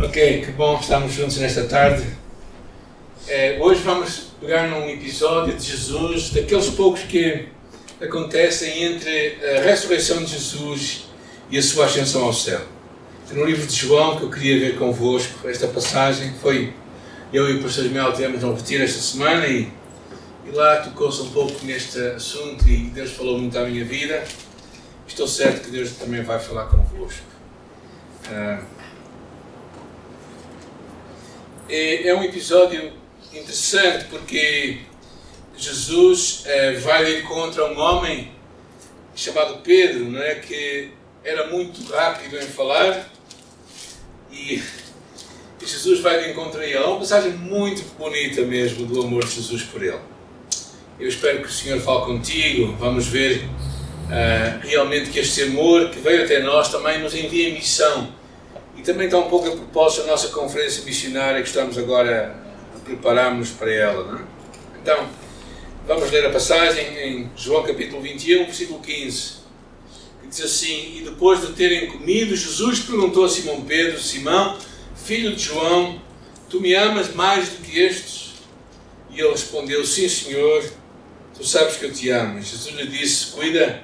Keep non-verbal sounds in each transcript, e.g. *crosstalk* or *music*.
Ok, que bom estarmos juntos nesta tarde. É, hoje vamos pegar num episódio de Jesus, daqueles poucos que acontecem entre a ressurreição de Jesus e a sua ascensão ao céu. No livro de João, que eu queria ver convosco, esta passagem foi. Eu e o pastor Mel tivemos um retiro esta semana e, e lá tocou-se um pouco neste assunto e Deus falou muito à minha vida. Estou certo que Deus também vai falar convosco. Uh, é, é um episódio interessante porque Jesus é, vai de encontro a um homem chamado Pedro, não é? que era muito rápido em falar e Jesus vai de encontro a ele. É uma passagem muito bonita mesmo do amor de Jesus por ele. Eu espero que o Senhor fale contigo. Vamos ver uh, realmente que este amor que veio até nós também nos envia missão e também está um pouco a propósito da nossa conferência missionária que estamos agora a preparar-nos para ela. Não é? Então, vamos ler a passagem em João capítulo 21, versículo 15. Que diz assim: E depois de terem comido, Jesus perguntou a Simão Pedro: Simão, filho de João, tu me amas mais do que estes? E ele respondeu: Sim, Senhor, tu sabes que eu te amo. Jesus lhe disse: Cuida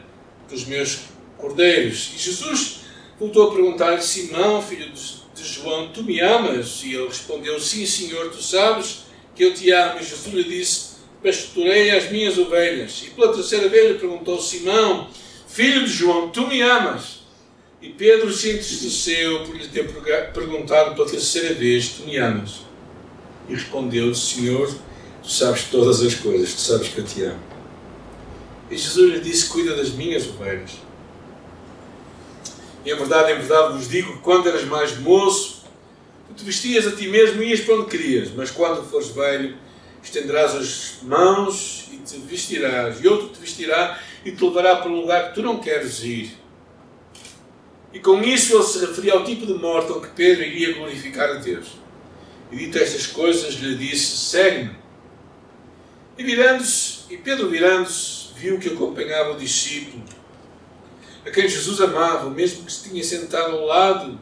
dos meus cordeiros. E Jesus voltou a perguntar-lhe: Simão, filho de João, tu me amas? E ele respondeu: Sim, Senhor, tu sabes que eu te amo. E Jesus lhe disse: Pastorei as minhas ovelhas. E pela terceira vez lhe perguntou: Simão, filho de João, tu me amas? E Pedro se entristeceu por lhe ter perguntado pela terceira vez: Tu me amas? E respondeu: Senhor, tu sabes todas as coisas, tu sabes que eu te amo. E Jesus lhe disse: Cuida das minhas ovelhas. E em verdade, em verdade vos digo que quando eras mais moço, tu te vestias a ti mesmo e ias para onde querias, mas quando fores velho, estenderás as mãos e te vestirás, e outro te vestirá e te levará para um lugar que tu não queres ir. E com isso ele se referia ao tipo de morte em que Pedro iria glorificar a Deus. E dito estas coisas, lhe disse: Segue-me. E virando-se, e Pedro virando-se, viu que acompanhava o discípulo a quem Jesus amava, mesmo que se tinha sentado ao lado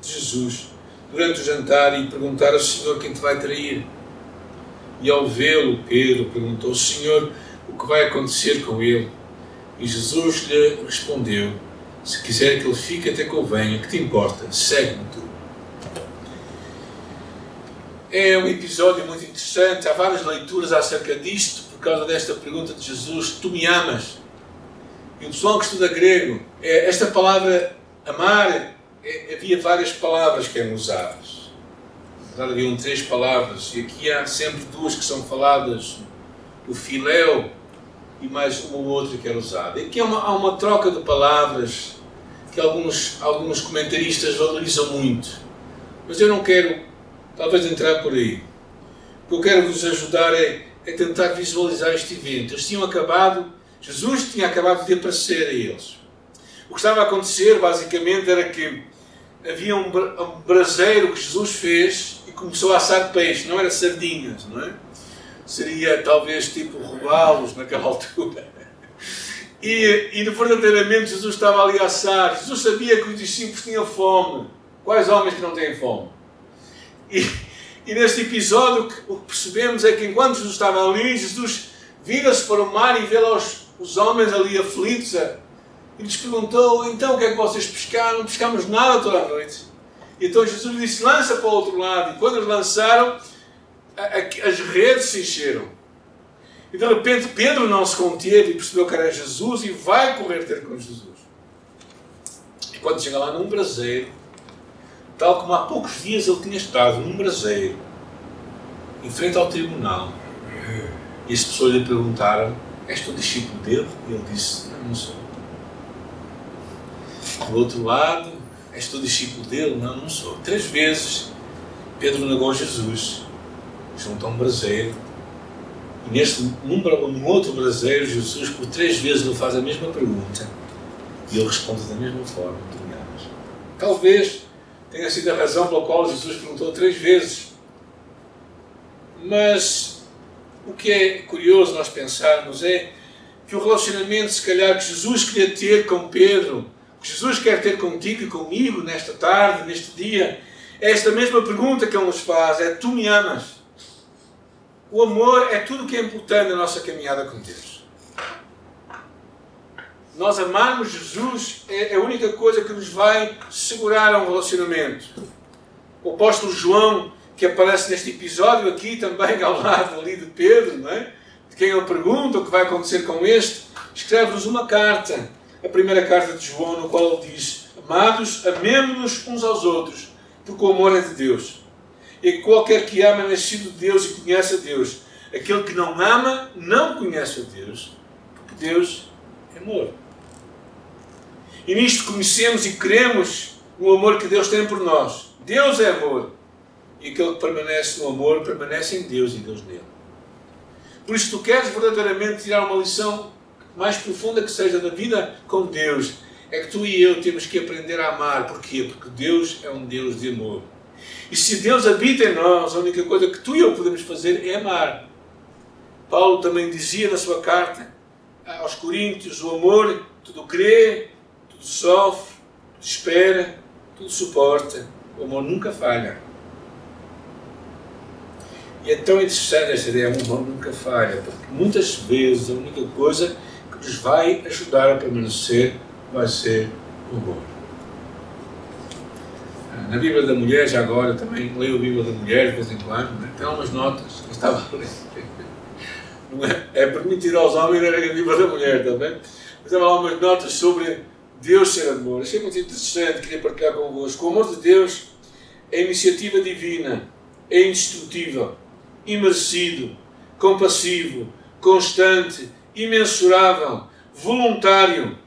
de Jesus durante o jantar e perguntar ao Senhor quem te vai trair. E ao vê-lo, Pedro perguntou: Senhor, o que vai acontecer com ele? E Jesus lhe respondeu: Se quiser que ele fique até que eu venha, que te importa? Segue-me tu. É um episódio muito interessante, há várias leituras acerca disto, por causa desta pergunta de Jesus: Tu me amas? E o pessoal que estuda grego, é, esta palavra amar, é, havia várias palavras que eram usadas. Na haviam três palavras, e aqui há sempre duas que são faladas: o filéu e mais uma ou outra que era usada. E aqui há uma, há uma troca de palavras que alguns, alguns comentaristas valorizam muito. Mas eu não quero, talvez, entrar por aí. O que eu quero vos ajudar é, é tentar visualizar este evento. Eles tinham acabado Jesus tinha acabado de aparecer a eles. O que estava a acontecer, basicamente, era que havia um, braseiro que Jesus fez e começou a assar peixe, não era sardinhas, não é? Seria talvez tipo roubá-los naquela *laughs* altura. E, e verdadeiramente Jesus estava ali a assar. Jesus sabia que os discípulos tinham fome. Quais homens que não têm fome? E, e neste episódio o que percebemos é que enquanto Jesus estava ali, Jesus vira-se para o mar e vê lá os, os homens ali aflitos e lhes perguntou: então o que é que vocês pescaram? Não pescamos nada toda a noite. Então Jesus disse: lança para o outro lado. E quando eles lançaram, as redes se encheram. E de repente Pedro não se conteve e percebeu que era Jesus e vai correr ter com Jesus. E quando chega lá num braseiro, tal como há poucos dias ele tinha estado num braseiro, em frente ao tribunal, e as pessoas lhe perguntaram És tu discípulo dele? E ele disse: Não, não sou. Do outro lado, És tu discípulo dele? Não, não sou. Três vezes Pedro negou Jesus junto a um braseiro. E neste, num, num outro braseiro, Jesus por três vezes lhe faz a mesma pergunta. E ele responde da mesma forma: Tu. Talvez tenha sido a razão pela qual Jesus perguntou três vezes. Mas o que é curioso nós pensarmos é que o relacionamento, se calhar, que Jesus queria ter com Pedro, que Jesus quer ter contigo e comigo nesta tarde, neste dia, é esta mesma pergunta que ele nos faz: é tu me amas? O amor é tudo o que é importante na nossa caminhada com Deus. Nós amarmos Jesus é a única coisa que nos vai segurar a um relacionamento. O apóstolo João, que aparece neste episódio aqui também ao lado ali de Pedro, não é? de quem ele pergunta o que vai acontecer com este, escreve-nos uma carta, a primeira carta de João, no qual ele diz: Amados, amemos-nos uns aos outros, porque o amor é de Deus. E qualquer que ama é nascido de Deus e conhece a Deus. Aquele que não ama não conhece a Deus, porque Deus é amor. E nisto conhecemos e cremos no amor que Deus tem por nós. Deus é amor. E aquele que permanece no amor permanece em Deus e Deus nele. Por isso, tu queres verdadeiramente tirar uma lição mais profunda que seja da vida com Deus, é que tu e eu temos que aprender a amar. Porquê? Porque Deus é um Deus de amor. E se Deus habita em nós, a única coisa que tu e eu podemos fazer é amar. Paulo também dizia na sua carta aos Coríntios: o amor tudo crê, tudo sofre, tudo espera, tudo suporta. O amor nunca falha. E é tão interessante esta ideia, o amor nunca falha, porque muitas vezes a única coisa que nos vai ajudar a permanecer vai ser o amor. Na Bíblia da Mulher, já agora, também leio a Bíblia da Mulher de vez em quando, né? tem algumas notas que estava a ler. *laughs* Não é, é permitir aos homens ler a Bíblia da Mulher também, mas há algumas notas sobre Deus ser amor. Achei muito interessante, queria partilhar convosco. O amor de Deus é iniciativa divina, é indestrutível imerecido, compassivo, constante, imensurável, voluntário.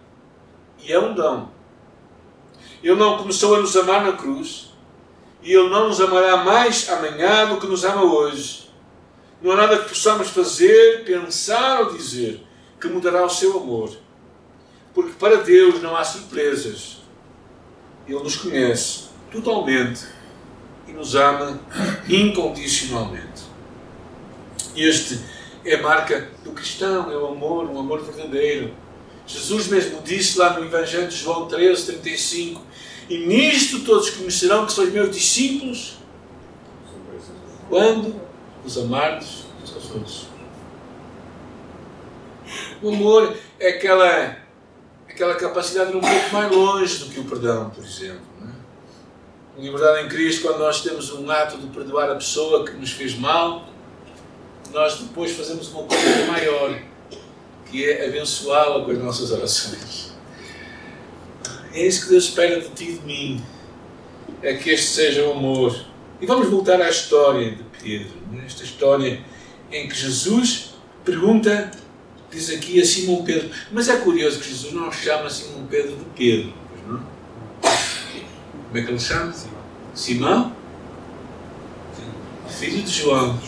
E é um dom. Ele não começou a nos amar na cruz e Ele não nos amará mais amanhã do que nos ama hoje. Não há nada que possamos fazer, pensar ou dizer que mudará o seu amor. Porque para Deus não há surpresas. Ele nos conhece totalmente e nos ama incondicionalmente. Este é a marca do cristão, é o amor, um amor verdadeiro. Jesus mesmo disse lá no Evangelho de João 13, 35: E nisto todos conhecerão que sois meus discípulos, quando os amardes uns aos outros. O amor é aquela, aquela capacidade de ir um pouco mais longe do que o perdão, por exemplo. Em é? liberdade em Cristo, quando nós temos um ato de perdoar a pessoa que nos fez mal, nós depois fazemos uma coisa maior, que é abençoá-la com as nossas orações. É isso que Deus espera de ti e de mim. É que este seja o amor. E vamos voltar à história de Pedro. É? Esta história em que Jesus pergunta, diz aqui a Simão Pedro. Mas é curioso que Jesus não chama Simão Pedro de Pedro, não? Como é que ele chama? Simão? Filho de João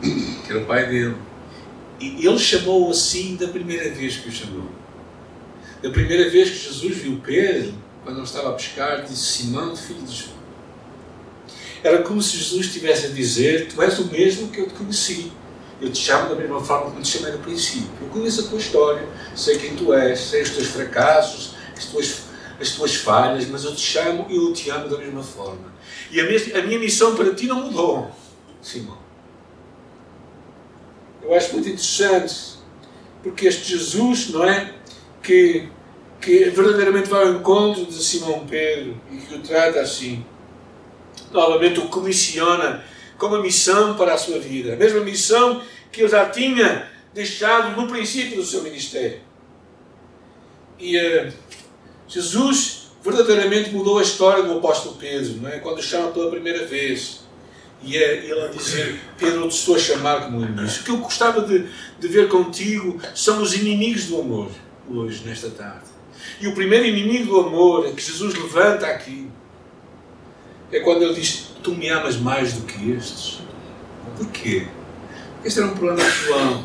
que era o pai dele. E ele chamou assim da primeira vez que o chamou. Da primeira vez que Jesus viu Pedro, quando ele estava a pescar, disse: Simão, filho de João. Era como se Jesus estivesse a dizer: Tu és o mesmo que eu te conheci. Eu te chamo da mesma forma como te chamei no princípio. Eu conheço a tua história, sei quem tu és, sei os teus fracassos, as tuas, as tuas falhas, mas eu te chamo e eu te amo da mesma forma. E a, mesma, a minha missão para ti não mudou, Simão. Eu acho muito interessante, porque este Jesus, não é? Que, que verdadeiramente vai ao encontro de Simão Pedro e que o trata assim. Novamente o comissiona com uma missão para a sua vida. A mesma missão que ele já tinha deixado no princípio do seu ministério. E uh, Jesus verdadeiramente mudou a história do apóstolo Pedro, não é? quando o chama pela primeira vez. E é ele a dizer: Pedro, eu te estou a chamar como inimigo. O que eu gostava de, de ver contigo são os inimigos do amor, hoje, nesta tarde. E o primeiro inimigo do amor que Jesus levanta aqui é quando ele diz: Tu me amas mais do que estes. Porquê? Este era um problema pessoal.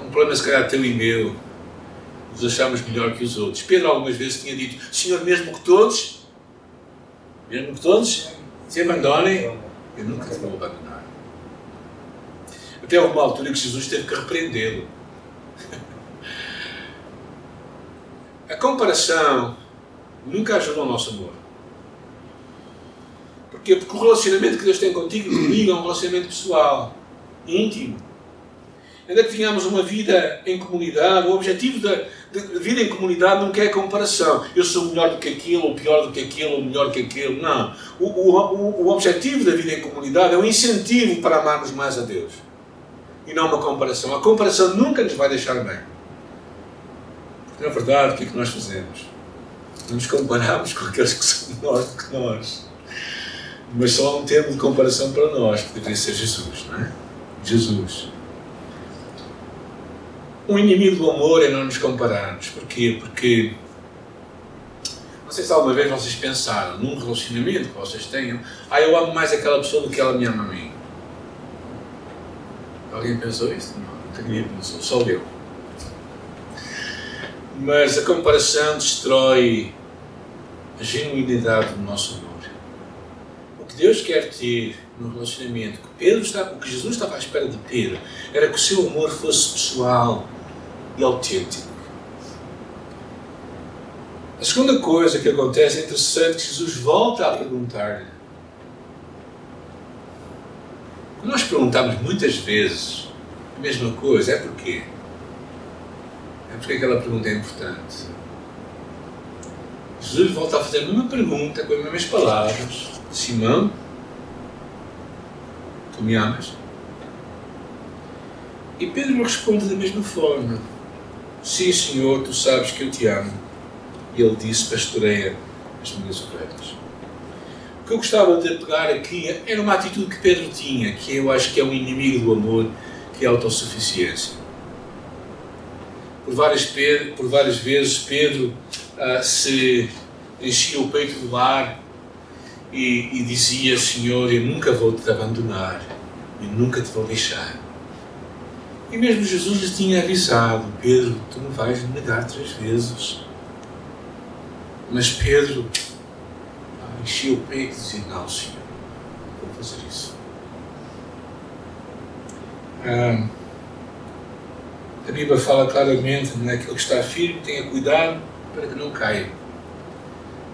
Um problema, se calhar, teu e meu. Nos achamos melhor que os outros. Pedro, algumas vezes, tinha dito: Senhor, mesmo que todos, mesmo que todos se abandonem, eu nunca te vou abandonar. Até uma altura que Jesus teve que repreendê-lo. A comparação nunca ajuda o nosso amor. Porquê? Porque o relacionamento que Deus tem contigo e comigo é um relacionamento pessoal, íntimo. Ainda que tenhamos uma vida em comunidade, o objetivo da, da vida em comunidade nunca é comparação. Eu sou melhor do que aquilo, ou pior do que aquilo, ou melhor do que aquilo. Não. O, o, o objetivo da vida em comunidade é um incentivo para amarmos mais a Deus. E não uma comparação. A comparação nunca nos vai deixar bem. Na verdade, o que é que nós fazemos? Nos comparamos com aqueles que são melhores do que nós. Mas só há um termo de comparação para nós, que deveria ser Jesus, não é? Jesus. Um inimigo do amor é não nos compararmos. Porquê? Porque. Não sei se alguma vez vocês pensaram num relacionamento que vocês tenham. Ah, eu amo mais aquela pessoa do que ela me ama a mim. Alguém pensou isso? Não, ninguém pensou, só eu. Mas a comparação destrói a genuinidade do nosso amor. O que Deus quer ter no relacionamento, que Pedro está, o que Jesus estava à espera de Pedro, era que o seu amor fosse pessoal, e autêntico. A segunda coisa que acontece é interessante que Jesus volta a perguntar-lhe. Nós perguntamos muitas vezes a mesma coisa, é porquê? É porque aquela pergunta é importante. Jesus volta a fazer a mesma pergunta com as mesmas palavras. Simão, tu me amas? E Pedro responde da mesma forma. Sim, Senhor, tu sabes que eu te amo. E ele disse: Pastoreia as minhas ovelhas. O que eu gostava de pegar aqui era uma atitude que Pedro tinha, que eu acho que é um inimigo do amor, que é a autossuficiência. Por várias, por várias vezes Pedro uh, se enchia o peito do ar e, e dizia: Senhor, eu nunca vou te abandonar, e nunca te vou deixar. E mesmo Jesus lhe tinha avisado: Pedro, tu não vais me negar três vezes. Mas Pedro ah, enchia o peito e dizia: Não, Senhor, vou fazer isso. Ah, a Bíblia fala claramente: não é? que está firme, tenha cuidado para que não caia.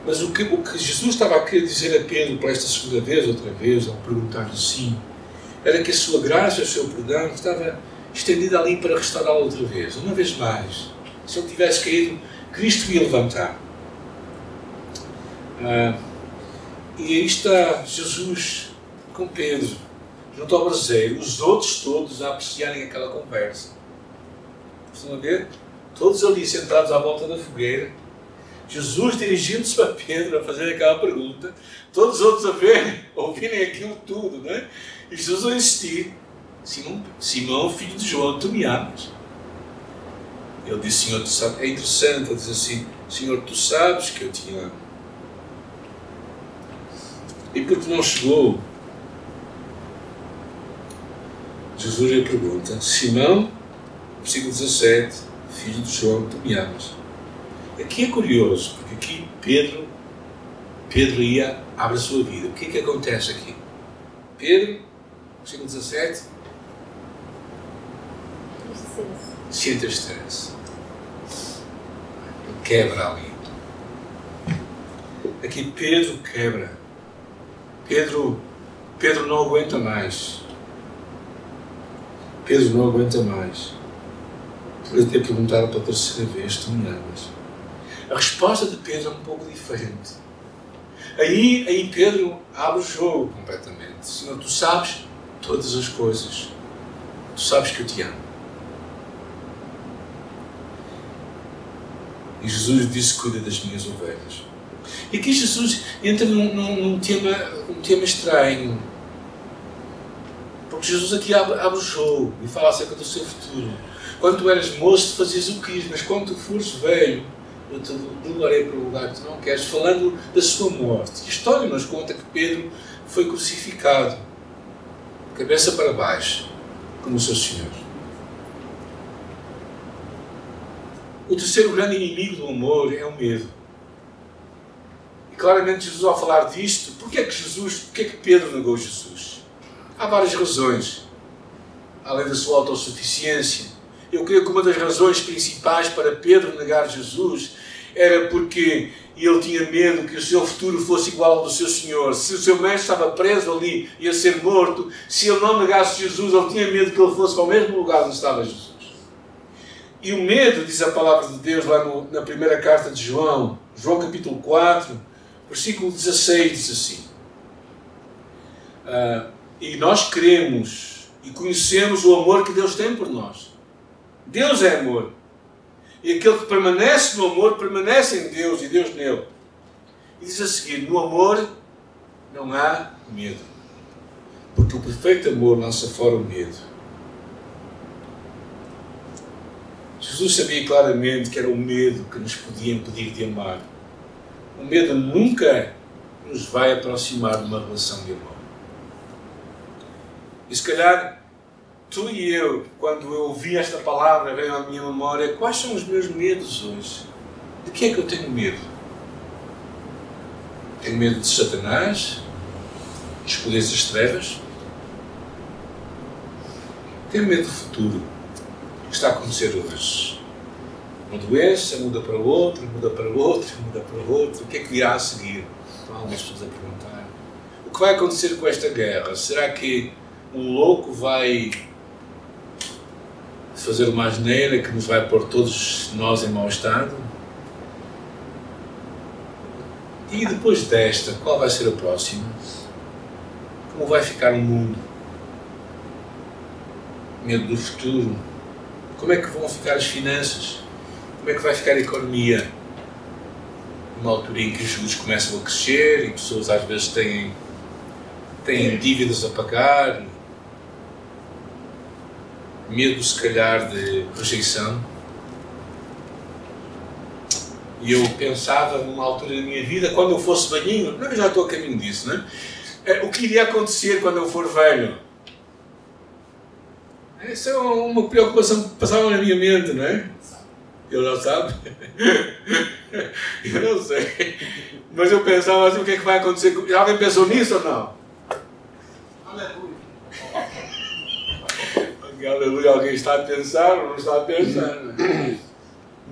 Mas o que, o que Jesus estava a querer dizer a Pedro para esta segunda vez, outra vez, ao perguntar-lhe sim, era que a sua graça, o seu perdão estava estendida ali para restaurá-lo outra vez, uma vez mais. Se ele tivesse caído, Cristo ia levantar. Ah, e aí está Jesus com Pedro, junto ao braseiro, os outros todos a apreciarem aquela conversa. Estão a ver? Todos ali sentados à volta da fogueira. Jesus dirigindo-se para Pedro a fazer aquela pergunta, todos os outros a verem, *laughs* ouvirem aquilo tudo, né? E Jesus a insistir. Simão, Simão, filho de João, tu me amas? Ele disse, Senhor, tu sabes. É interessante, ele diz assim, Senhor, tu sabes que eu te amo. E porque não chegou, Jesus lhe pergunta, Simão, versículo 17, filho de João, tu me amas? Aqui é curioso, porque aqui Pedro, Pedro ia, abre a sua vida. O que é que acontece aqui? Pedro, versículo 17, se entristece. Quebra ali. Aqui Pedro quebra. Pedro, Pedro não aguenta mais. Pedro não aguenta mais. Por ter perguntado pela terceira vez: Tu me amas? A resposta de Pedro é um pouco diferente. Aí, aí Pedro abre o jogo completamente. Senhor, tu sabes todas as coisas. Tu sabes que eu te amo. E Jesus disse: Cuida das minhas ovelhas. E aqui Jesus entra num, num, num tema, um tema estranho. Porque Jesus aqui abre, abre, o jogo e fala acerca do seu futuro. Quando tu eras moço, fazias o que quis, mas quando tu fores velho, eu te levarei para o lugar que tu não queres, falando da sua morte. A história nos conta que Pedro foi crucificado, cabeça para baixo, como o seu Senhor. O terceiro grande inimigo do amor é o medo. E claramente Jesus ao falar disto, porquê é que Jesus, porquê é que Pedro negou Jesus? Há várias razões. Além da sua autossuficiência. Eu creio que uma das razões principais para Pedro negar Jesus era porque ele tinha medo que o seu futuro fosse igual ao do seu Senhor. Se o seu mestre estava preso ali, ia ser morto. Se ele não negasse Jesus, ele tinha medo que ele fosse para o mesmo lugar onde estava Jesus. E o medo, diz a palavra de Deus lá no, na primeira carta de João, João capítulo 4, versículo 16, diz assim: uh, E nós cremos e conhecemos o amor que Deus tem por nós. Deus é amor. E aquele que permanece no amor, permanece em Deus e Deus nele. E diz a seguir: no amor não há medo. Porque o perfeito amor lança fora o medo. Jesus sabia claramente que era o medo que nos podia impedir de amar. O medo nunca nos vai aproximar de uma relação de amor. E se calhar tu e eu, quando eu ouvi esta palavra, veio à minha memória quais são os meus medos hoje. De que é que eu tenho medo? Tenho medo de Satanás, dos poderes das trevas. Tenho medo do futuro, que está a acontecer hoje. Uma doença muda para outro, muda para outro, muda para outro. O que é que virá a seguir? Estão algumas pessoas a perguntar. O que vai acontecer com esta guerra? Será que um louco vai fazer uma asneira que nos vai pôr todos nós em mau estado? E depois desta, qual vai ser a próxima? Como vai ficar o mundo? Medo do futuro? Como é que vão ficar as finanças? Como é que vai ficar a economia? Numa altura em que os juros começam a crescer e pessoas às vezes têm, têm dívidas a pagar medo, se calhar, de rejeição. E eu pensava numa altura da minha vida, quando eu fosse velhinho, não, eu já estou a caminho disso, não é? O que iria acontecer quando eu for velho? Essa é uma preocupação que passava na minha mente, não é? Eu não sabe? *laughs* eu não sei. Mas eu pensava assim, o que é que vai acontecer? Alguém pensou nisso ou não? Aleluia aleluia, alguém está a pensar ou não está a pensar. É?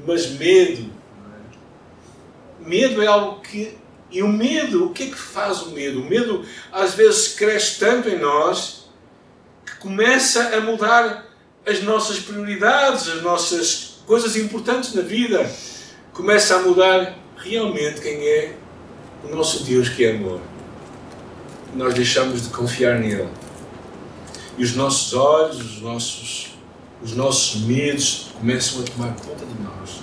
Mas medo. Medo é algo que. E o medo, o que é que faz o medo? O medo às vezes cresce tanto em nós começa a mudar as nossas prioridades, as nossas coisas importantes na vida. Começa a mudar realmente quem é o nosso Deus que é amor. Nós deixamos de confiar nele e os nossos olhos, os nossos, os nossos medos começam a tomar conta de nós.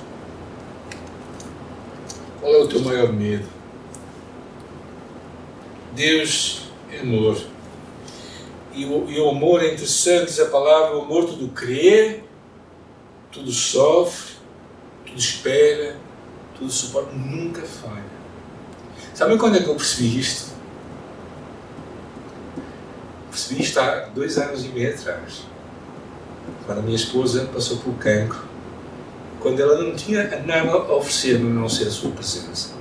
Qual é o teu maior medo? Deus é amor. E o, e o amor é interessante, diz a palavra, o amor tudo crê, tudo sofre, tudo espera, tudo suporta, nunca falha. Sabem quando é que eu percebi isto? percebi isto há dois anos e meio atrás, quando a minha esposa passou pelo cancro, quando ela não tinha nada a oferecer-me a não ser a sua presença.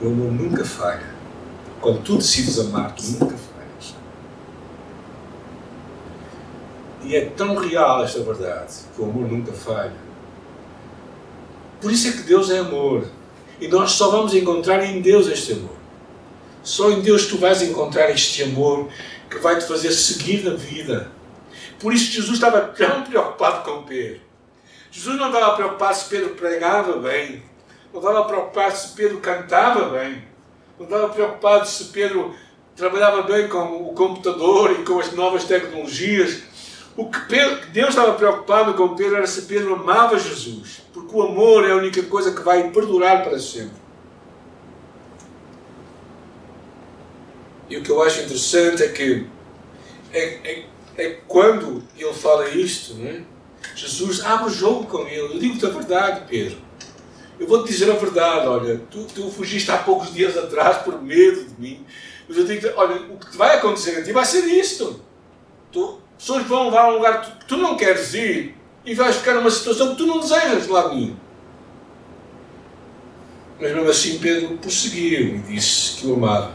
O amor nunca falha. Quando tu decides amar, tu nunca falhas. E é tão real esta verdade que o amor nunca falha. Por isso é que Deus é amor. E nós só vamos encontrar em Deus este amor. Só em Deus tu vais encontrar este amor que vai te fazer seguir na vida. Por isso Jesus estava tão preocupado com Pedro. Jesus não estava preocupado se Pedro pregava bem. Não estava preocupado se Pedro cantava bem. Não estava preocupado se Pedro trabalhava bem com o computador e com as novas tecnologias. O que Deus estava preocupado com Pedro era se Pedro amava Jesus. Porque o amor é a única coisa que vai perdurar para sempre. E o que eu acho interessante é que é, é, é quando ele fala isto, né? Jesus abre o jogo com ele. Eu digo-te a verdade, Pedro. Eu vou-te dizer a verdade, olha, tu, tu fugiste há poucos dias atrás por medo de mim. Mas eu digo olha, o que vai acontecer a ti vai ser isto. Tu, pessoas vão levar a um lugar que tu, não queres ir e vais ficar numa situação que tu não desejas de lado nenhum. Mas mesmo assim Pedro prosseguiu e disse que o amava.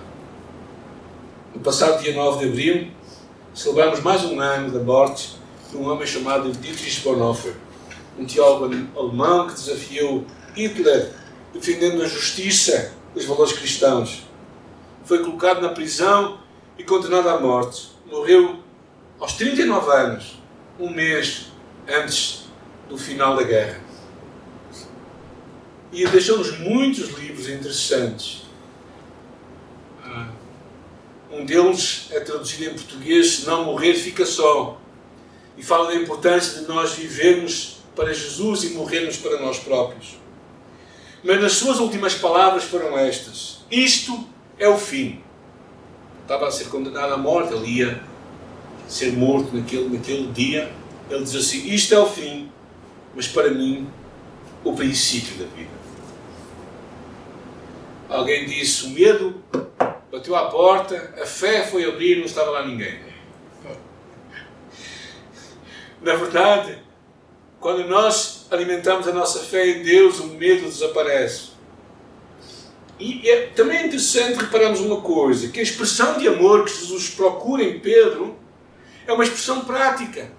No passado dia 9 de abril, celebramos mais um ano da morte de um homem chamado Dietrich Bonhoeffer, um teólogo alemão que desafiou Hitler, defendendo a justiça, os valores cristãos. Foi colocado na prisão e condenado à morte. Morreu aos 39 anos, um mês antes do final da guerra. E deixou-nos muitos livros interessantes. Ah, um deles é traduzido em português: Se não morrer, fica só. E fala da importância de nós vivermos para Jesus e morrermos para nós próprios. Mas nas suas últimas palavras foram estas: Isto é o fim. Estava a ser condenado à morte, ele ia ser morto naquele, naquele dia. Ele diz assim: Isto é o fim, mas para mim, o princípio da vida. Alguém disse: O medo bateu à porta, a fé foi abrir, não estava lá ninguém. *laughs* Na verdade, quando nós alimentamos a nossa fé em Deus, o medo desaparece. E é também interessante repararmos uma coisa: que a expressão de amor que Jesus procura em Pedro é uma expressão prática.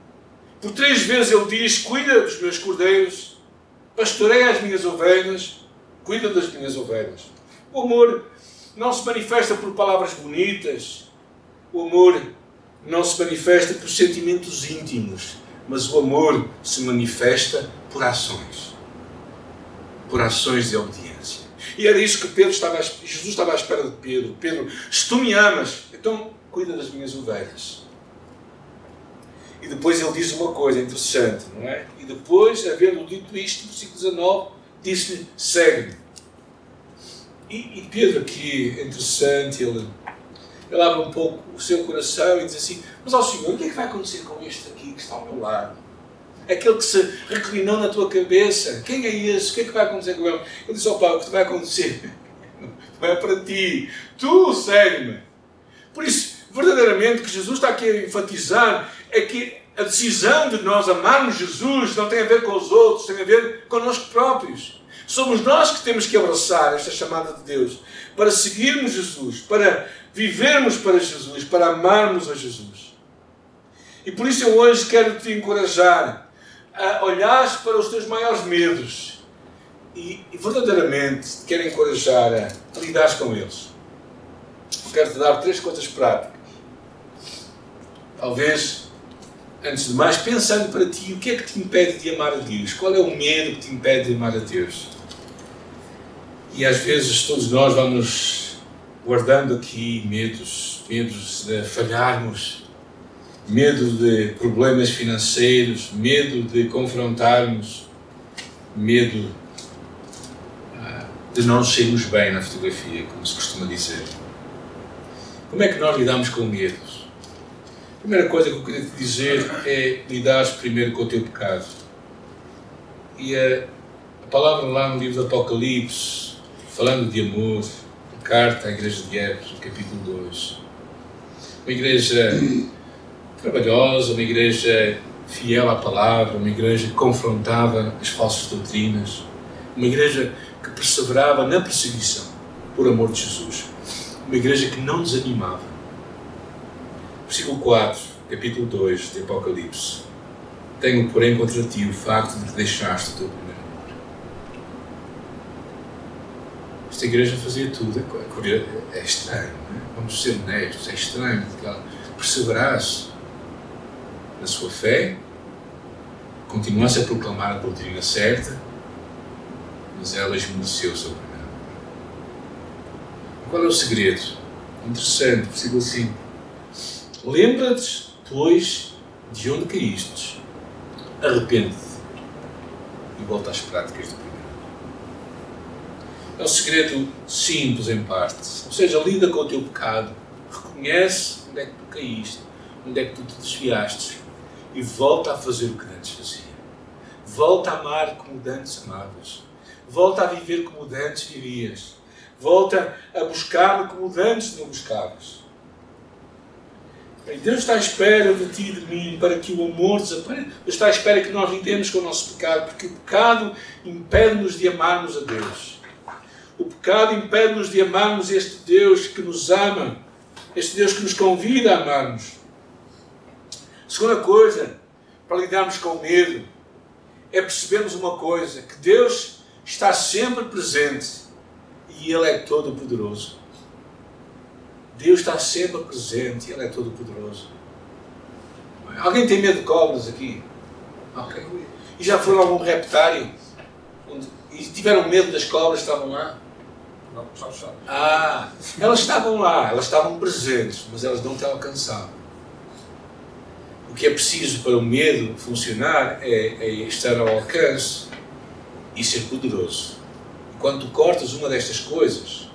Por três vezes ele diz: Cuida dos meus cordeiros, pastoreia as minhas ovelhas, cuida das minhas ovelhas. O amor não se manifesta por palavras bonitas, o amor não se manifesta por sentimentos íntimos, mas o amor se manifesta por ações. Por ações de obediência. E era isso que Pedro estava, Jesus estava à espera de Pedro. Pedro, se tu me amas, então cuida das minhas ovelhas. E depois ele diz uma coisa interessante, não é? E depois, havendo dito isto, versículo 19, disse-lhe: segue-me. E, e, Pedro aqui, é interessante, ele, ele abre um pouco o seu coração e diz assim: Mas ao Senhor, o que é que vai acontecer com este aqui que está ao meu lado? Aquele que se reclinou na tua cabeça, quem é esse? O que é que vai acontecer com ele? Ele disse: Ó oh, Paulo, o que vai acontecer? *laughs* Não é para ti, tu segue-me. Por isso, verdadeiramente, que Jesus está aqui a enfatizar é que a decisão de nós amarmos Jesus não tem a ver com os outros, tem a ver connosco próprios. Somos nós que temos que abraçar esta chamada de Deus para seguirmos Jesus, para vivermos para Jesus, para amarmos a Jesus. E por isso eu hoje quero te encorajar a olhar para os teus maiores medos e, e verdadeiramente te quero encorajar a, a lidar com eles. Quero te dar três coisas práticas. Talvez antes de mais, pensando para ti, o que é que te impede de amar a Deus? Qual é o medo que te impede de amar a Deus? E às vezes todos nós vamos guardando aqui medos, medos de falharmos, medo de problemas financeiros, medo de confrontarmos, medo ah, de não sermos bem na fotografia, como se costuma dizer. Como é que nós lidamos com medos? A primeira coisa que eu queria te dizer é lidar primeiro com o teu pecado. E a, a palavra lá no livro do Apocalipse, falando de amor, carta à igreja de Éfeso, capítulo 2. Uma igreja trabalhosa, uma igreja fiel à palavra, uma igreja que confrontava as falsas doutrinas, uma igreja que perseverava na perseguição por amor de Jesus, uma igreja que não desanimava Versículo 4, capítulo 2 de Apocalipse. Tenho, porém, contra ti o facto de que deixaste o teu primeiro amor. Esta igreja fazia tudo. É, é estranho, não é? vamos ser honestos, é estranho que ela perseverasse na sua fé, continuasse a proclamar a doutrina certa, mas ela esmoreceu o seu primeiro amor. Qual é o segredo? Interessante, versículo 5 Lembra-te, pois, de onde caíste. Arrepende-te e volta às práticas do primeiro. É um segredo simples em parte. Ou seja, lida com o teu pecado, reconhece onde é que tu caíste, onde é que tu te desviaste e volta a fazer o que antes fazia. Volta a amar como antes amavas. Volta a viver como antes vivias. Volta a buscar como antes não buscavas. Deus está à espera de ti e de mim para que o amor desapareça. Deus está à espera que nós lidemos com o nosso pecado, porque o pecado impede-nos de amarmos a Deus. O pecado impede-nos de amarmos este Deus que nos ama, este Deus que nos convida a amarmos. Segunda coisa, para lidarmos com o medo, é percebermos uma coisa: que Deus está sempre presente e Ele é todo poderoso. Deus está sempre presente e Ele é todo poderoso. Alguém tem medo de cobras aqui? Ok. E já foram a algum reptário? E tiveram medo das cobras que estavam lá? Não, só sabe. Ah, elas estavam lá, elas estavam presentes, mas elas não te alcançavam. O que é preciso para o medo funcionar é, é estar ao alcance e ser poderoso. E quando tu cortas uma destas coisas,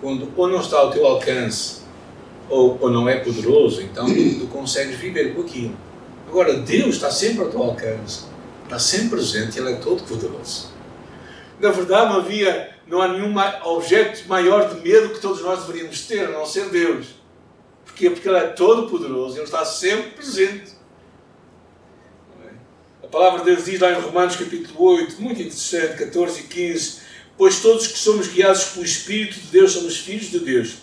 quando ou não está ao teu alcance ou, ou não é poderoso, então tu consegues viver com aquilo. Agora, Deus está sempre ao teu alcance, está sempre presente Ele é todo poderoso. Na verdade, não havia, não há nenhum objeto maior de medo que todos nós deveríamos ter, a não ser Deus. Porquê? Porque Ele é todo poderoso, Ele está sempre presente. A palavra de Deus diz lá em Romanos capítulo 8, muito interessante, 14 e 15, pois todos que somos guiados pelo Espírito de Deus somos filhos de Deus.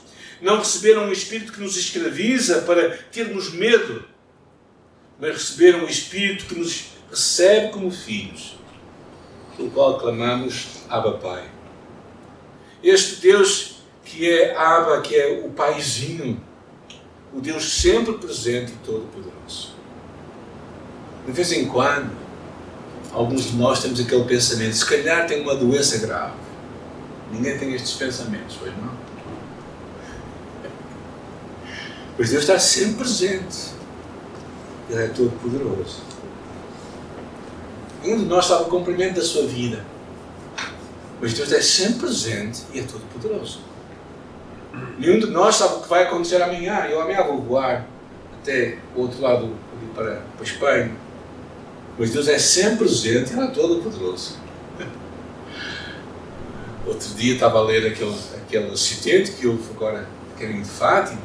Não receberam um Espírito que nos escraviza para termos medo, mas receberam um Espírito que nos recebe como filhos pelo qual clamamos Abba Pai. Este Deus que é Abba, que é o Paizinho, o Deus sempre presente e todo-poderoso. De vez em quando, alguns de nós temos aquele pensamento, se calhar tem uma doença grave. Ninguém tem estes pensamentos, pois não? Pois Deus está sempre presente. Ele é todo poderoso. Nenhum de nós sabe o comprimento da sua vida. Mas Deus é sempre presente e é todo poderoso. Nenhum de nós sabe o que vai acontecer amanhã. Eu amanhã vou voar até o outro lado, para, para a Espanha. Mas Deus é sempre presente e Ele é todo poderoso. Outro dia estava a ler aquele, aquele acidente que houve agora, era em Fátima.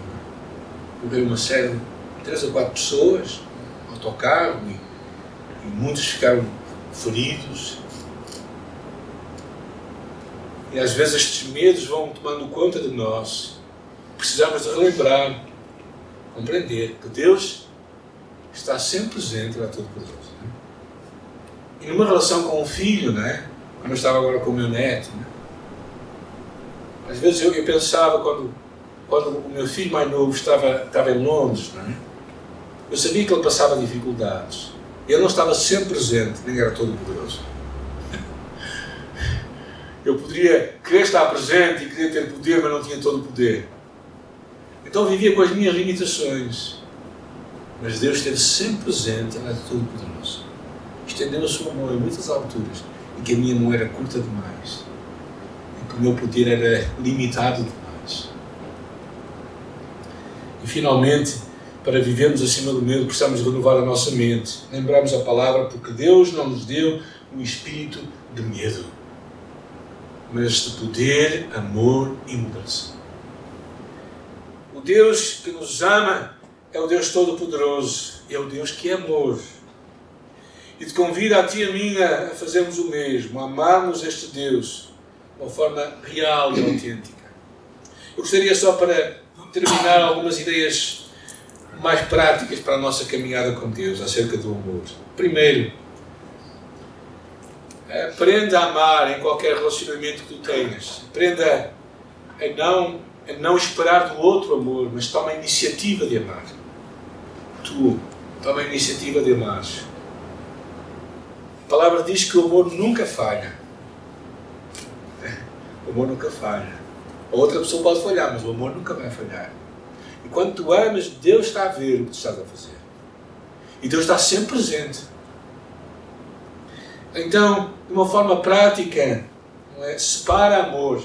Morreu uma série de três ou quatro pessoas, autocarro, e, e muitos ficaram feridos. E às vezes estes medos vão tomando conta de nós. Precisamos de relembrar, compreender que Deus está sempre presente lá todo poderoso. Né? E numa relação com o filho, né? como eu estava agora com o meu neto, né? Às vezes eu, eu, pensava quando, quando o meu filho mais novo estava, estava em Londres, né? eu sabia que ele passava dificuldades. Ele não estava sempre presente, nem era todo poderoso. *laughs* Eu poderia querer estar presente e querer ter poder, mas não tinha todo o poder. Então vivia com as minhas limitações. Mas Deus esteve sempre presente, Ele é todo poderoso. Estendeu a sua mão em muitas alturas e que a minha mão era curta demais. Que o meu poder era limitado demais. E finalmente, para vivermos acima do medo, precisamos renovar a nossa mente. Lembrarmos a palavra, porque Deus não nos deu um espírito de medo, mas de poder, amor e mudança. O Deus que nos ama é o Deus Todo-Poderoso, é o Deus que é amor. E te convida a ti e a mim a fazermos o mesmo, a amarmos este Deus de uma forma real e autêntica. Eu gostaria só para terminar algumas ideias mais práticas para a nossa caminhada com Deus acerca do amor. Primeiro, aprenda a amar em qualquer relacionamento que tu tenhas. Aprenda a não, a não esperar do outro amor, mas toma a iniciativa de amar. Tu, toma a iniciativa de amar. A palavra diz que o amor nunca falha. O amor nunca falha. A outra pessoa pode falhar, mas o amor nunca vai falhar. Quando tu amas, Deus está a ver o que tu estás a fazer. E Deus está sempre presente. Então, de uma forma prática, é? separa amor.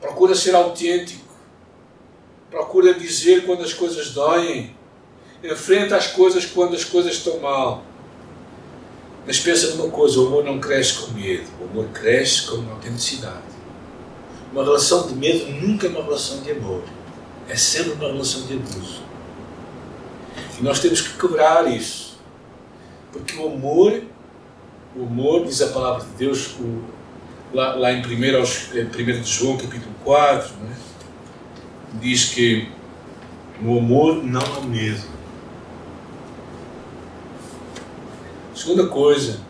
Procura ser autêntico. Procura dizer quando as coisas doem. Enfrenta as coisas quando as coisas estão mal. Mas pensa numa coisa: o amor não cresce com medo, o amor cresce com autenticidade. Uma relação de medo nunca é uma relação de amor é sempre uma relação de abuso. E nós temos que quebrar isso. Porque o amor, o amor, diz a palavra de Deus, o, lá, lá em 1 de João, capítulo 4, é? diz que no amor não há medo. Segunda coisa,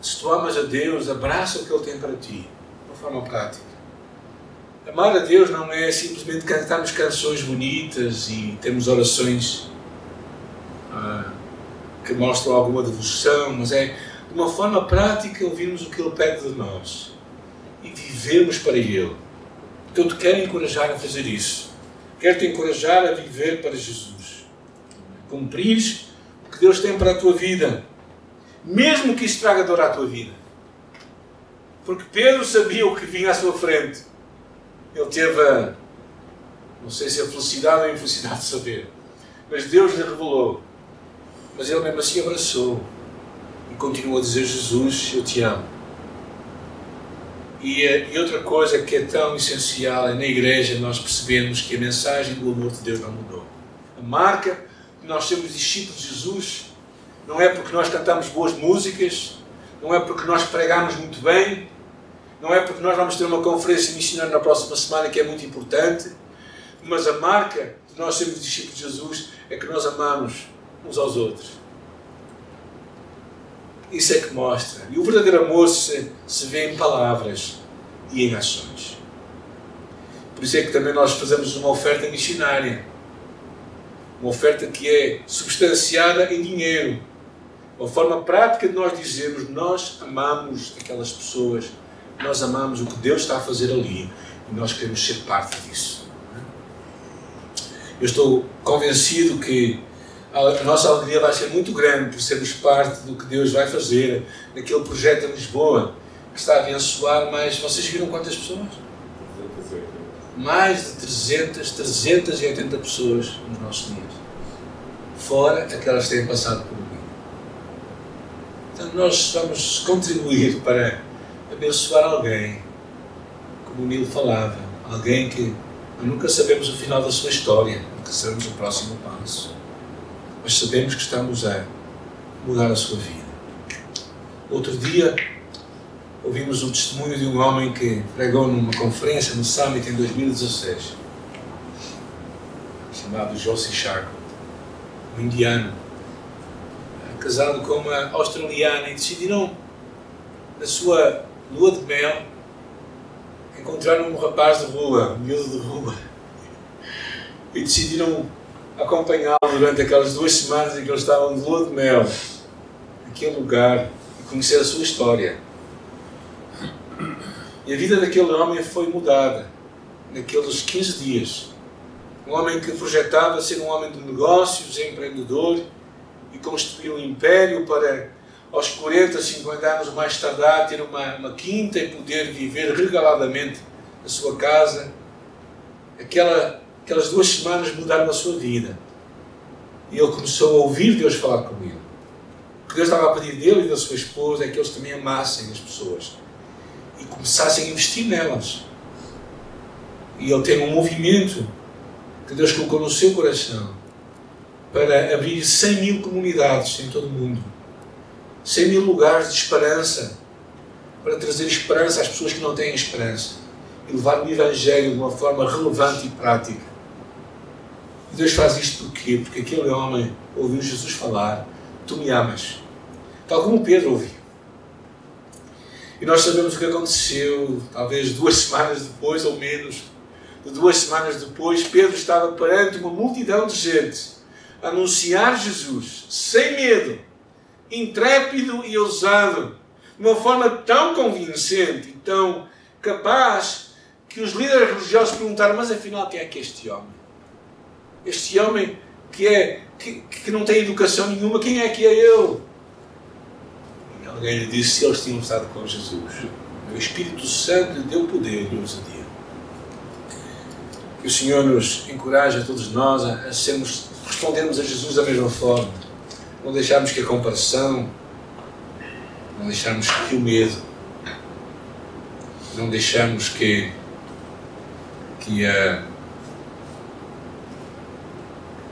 se tu amas a Deus, abraça o que Ele tem para ti, de uma forma prática. Amar a Deus não é simplesmente cantarmos canções bonitas e termos orações ah, que mostram alguma devoção, mas é de uma forma prática ouvirmos o que Ele pede de nós e vivermos para Ele. Então, te quero encorajar a fazer isso. Quero te encorajar a viver para Jesus. Cumprires o que Deus tem para a tua vida, mesmo que isso traga dor à tua vida. Porque Pedro sabia o que vinha à sua frente. Ele teve a, não sei se a felicidade ou a infelicidade de saber, mas Deus lhe revelou. Mas ele mesmo assim abraçou e continuou a dizer: Jesus, eu te amo. E, eh, e, outra coisa que é tão essencial é na igreja nós percebemos que a mensagem do amor de Deus não mudou. A marca nós somos discípulos de Jesus não é porque nós cantamos boas músicas, não é porque nós pregamos muito bem, não é porque nós vamos ter uma conferência missionária na próxima semana que é muito importante, mas a marca de nós sermos discípulos de Jesus é que nós amamos uns aos outros. Isso é que mostra. E o verdadeiro amor se, se vê em palavras e em ações. Por isso é que também nós fazemos uma oferta missionária. Uma oferta que é substanciada em dinheiro. Uma forma prática de nós dizermos: nós amamos aquelas pessoas nós amamos o que Deus está a fazer ali e nós queremos ser parte disso. Eu estou convencido que a nossa alegria vai ser muito grande por sermos parte do que Deus vai fazer naquele projeto em Lisboa que está a abençoar mais. Vocês viram quantas pessoas? Mais de 300, 380 pessoas nos nossos dias. Fora aquelas que têm passado por mim. Então nós vamos contribuir para abençoar alguém, como o Nilo falava, alguém que nunca sabemos o final da sua história, nunca sabemos o próximo passo, mas sabemos que estamos a mudar a sua vida. Outro dia, ouvimos o testemunho de um homem que pregou numa conferência no Summit em 2016, chamado Josie Sharp, um indiano, casado com uma australiana, e decidiram, na sua lua de mel, encontraram um rapaz de rua, um miúdo de rua, *laughs* e decidiram acompanhá-lo durante aquelas duas semanas em que eles estavam de lua de mel, naquele lugar, e conhecer a sua história. E a vida daquele homem foi mudada naqueles 15 dias. Um homem que projetava ser um homem de negócios, empreendedor, e construir um império para aos 40, 50 anos mais tardar, ter uma, uma quinta e poder viver regaladamente na sua casa. Aquela, aquelas duas semanas mudaram a sua vida. E ele começou a ouvir Deus falar com ele. O que Deus estava a pedir dele e da sua esposa é que eles também amassem as pessoas e começassem a investir nelas. E ele tem um movimento que Deus colocou no seu coração para abrir 100 mil comunidades em todo o mundo 100 mil lugares de esperança para trazer esperança às pessoas que não têm esperança e levar o Evangelho de uma forma relevante e prática. E Deus faz isto porquê? Porque aquele homem ouviu Jesus falar: Tu me amas. Tal como Pedro ouviu. E nós sabemos o que aconteceu, talvez duas *laughs* semanas depois ou menos. De duas semanas depois, Pedro estava perante uma multidão de gente a anunciar Jesus sem medo intrépido e ousado, de uma forma tão convincente e tão capaz que os líderes religiosos perguntaram: mas afinal quem é que é este homem? Este homem que, é, que, que não tem educação nenhuma, quem é que é alguém lhe disse: eles tinham estado com Jesus. O Espírito Santo lhe deu poder e ousadia. Que o Senhor nos encoraje a todos nós a sermos, respondermos a Jesus da mesma forma não deixarmos que a comparação, não deixarmos que o medo, não deixarmos que, que, a,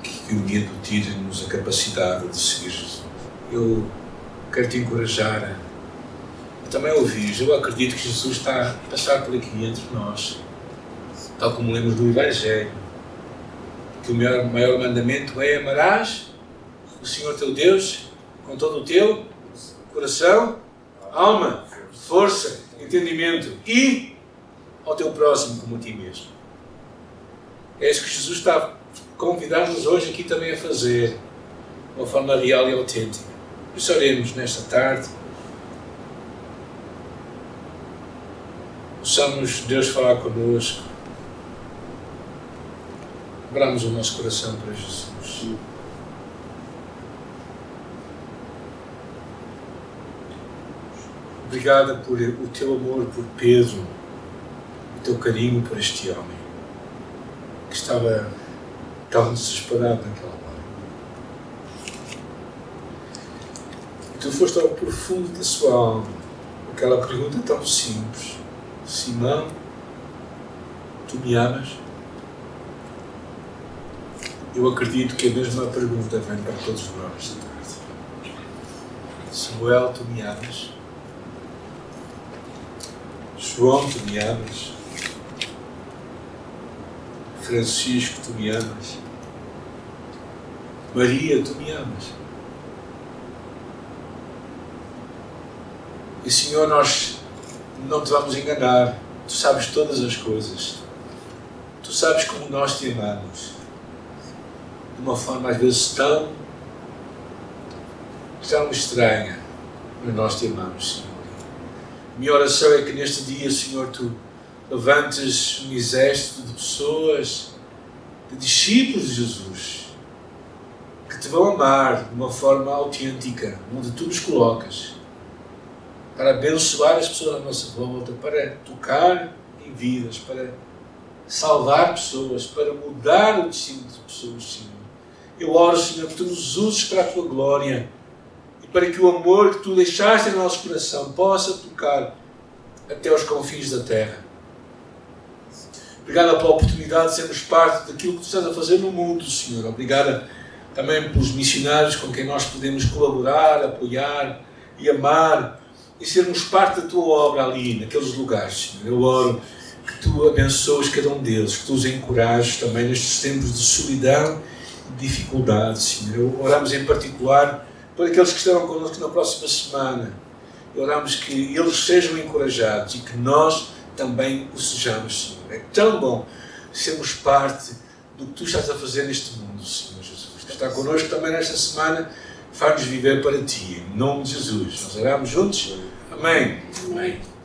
que o medo tire-nos a capacidade de seguir Jesus. Eu quero te encorajar a, também ouvir. Eu acredito que Jesus está a passar por aqui entre nós, tal como lemos do Evangelho, que o maior, maior mandamento é amarás o Senhor teu Deus com todo o teu coração, alma, força, entendimento e ao teu próximo como a ti mesmo. É isso que Jesus está a convidar-nos hoje aqui também a fazer, de uma forma real e autêntica. Por oremos nesta tarde. Possamos Deus falar connosco. Abramos o nosso coração para Jesus. Obrigada por o teu amor por Pedro, o teu carinho por este homem que estava tão desesperado naquela hora. E tu foste ao profundo da sua alma, aquela pergunta tão simples: Simão, tu me amas? Eu acredito que a mesma pergunta vem para todos nós esta tarde. Samuel, tu me amas? João, tu me amas. Francisco, tu me amas. Maria, tu me amas. E Senhor, nós não te vamos enganar. Tu sabes todas as coisas. Tu sabes como nós te amamos. De uma forma às vezes tão, tão estranha. Mas nós te amamos, Senhor. Minha oração é que neste dia, Senhor, tu levantes um exército de pessoas, de discípulos de Jesus, que te vão amar de uma forma autêntica, onde tu nos colocas, para abençoar as pessoas à nossa volta, para tocar em vidas, para salvar pessoas, para mudar o destino de pessoas, Senhor. Eu oro, Senhor, que tu nos uses para a tua glória para que o amor que tu deixaste no nosso coração possa tocar até os confins da terra. Obrigada pela oportunidade de sermos parte daquilo que tu estás a fazer no mundo, Senhor. Obrigada também pelos missionários com quem nós podemos colaborar, apoiar e amar e sermos parte da tua obra ali, naqueles lugares, Senhor. Eu oro que tu abençoes cada um deles, que tu os encorajes também nestes tempos de solidão e dificuldade, Senhor. Oramos em particular por aqueles que estarão connosco na próxima semana. E oramos que eles sejam encorajados e que nós também o sejamos, Senhor. É tão bom sermos parte do que tu estás a fazer neste mundo, Senhor Jesus. Está connosco também nesta semana, faz-nos viver para ti, em nome de Jesus. Nós oramos juntos? Amém. Amém.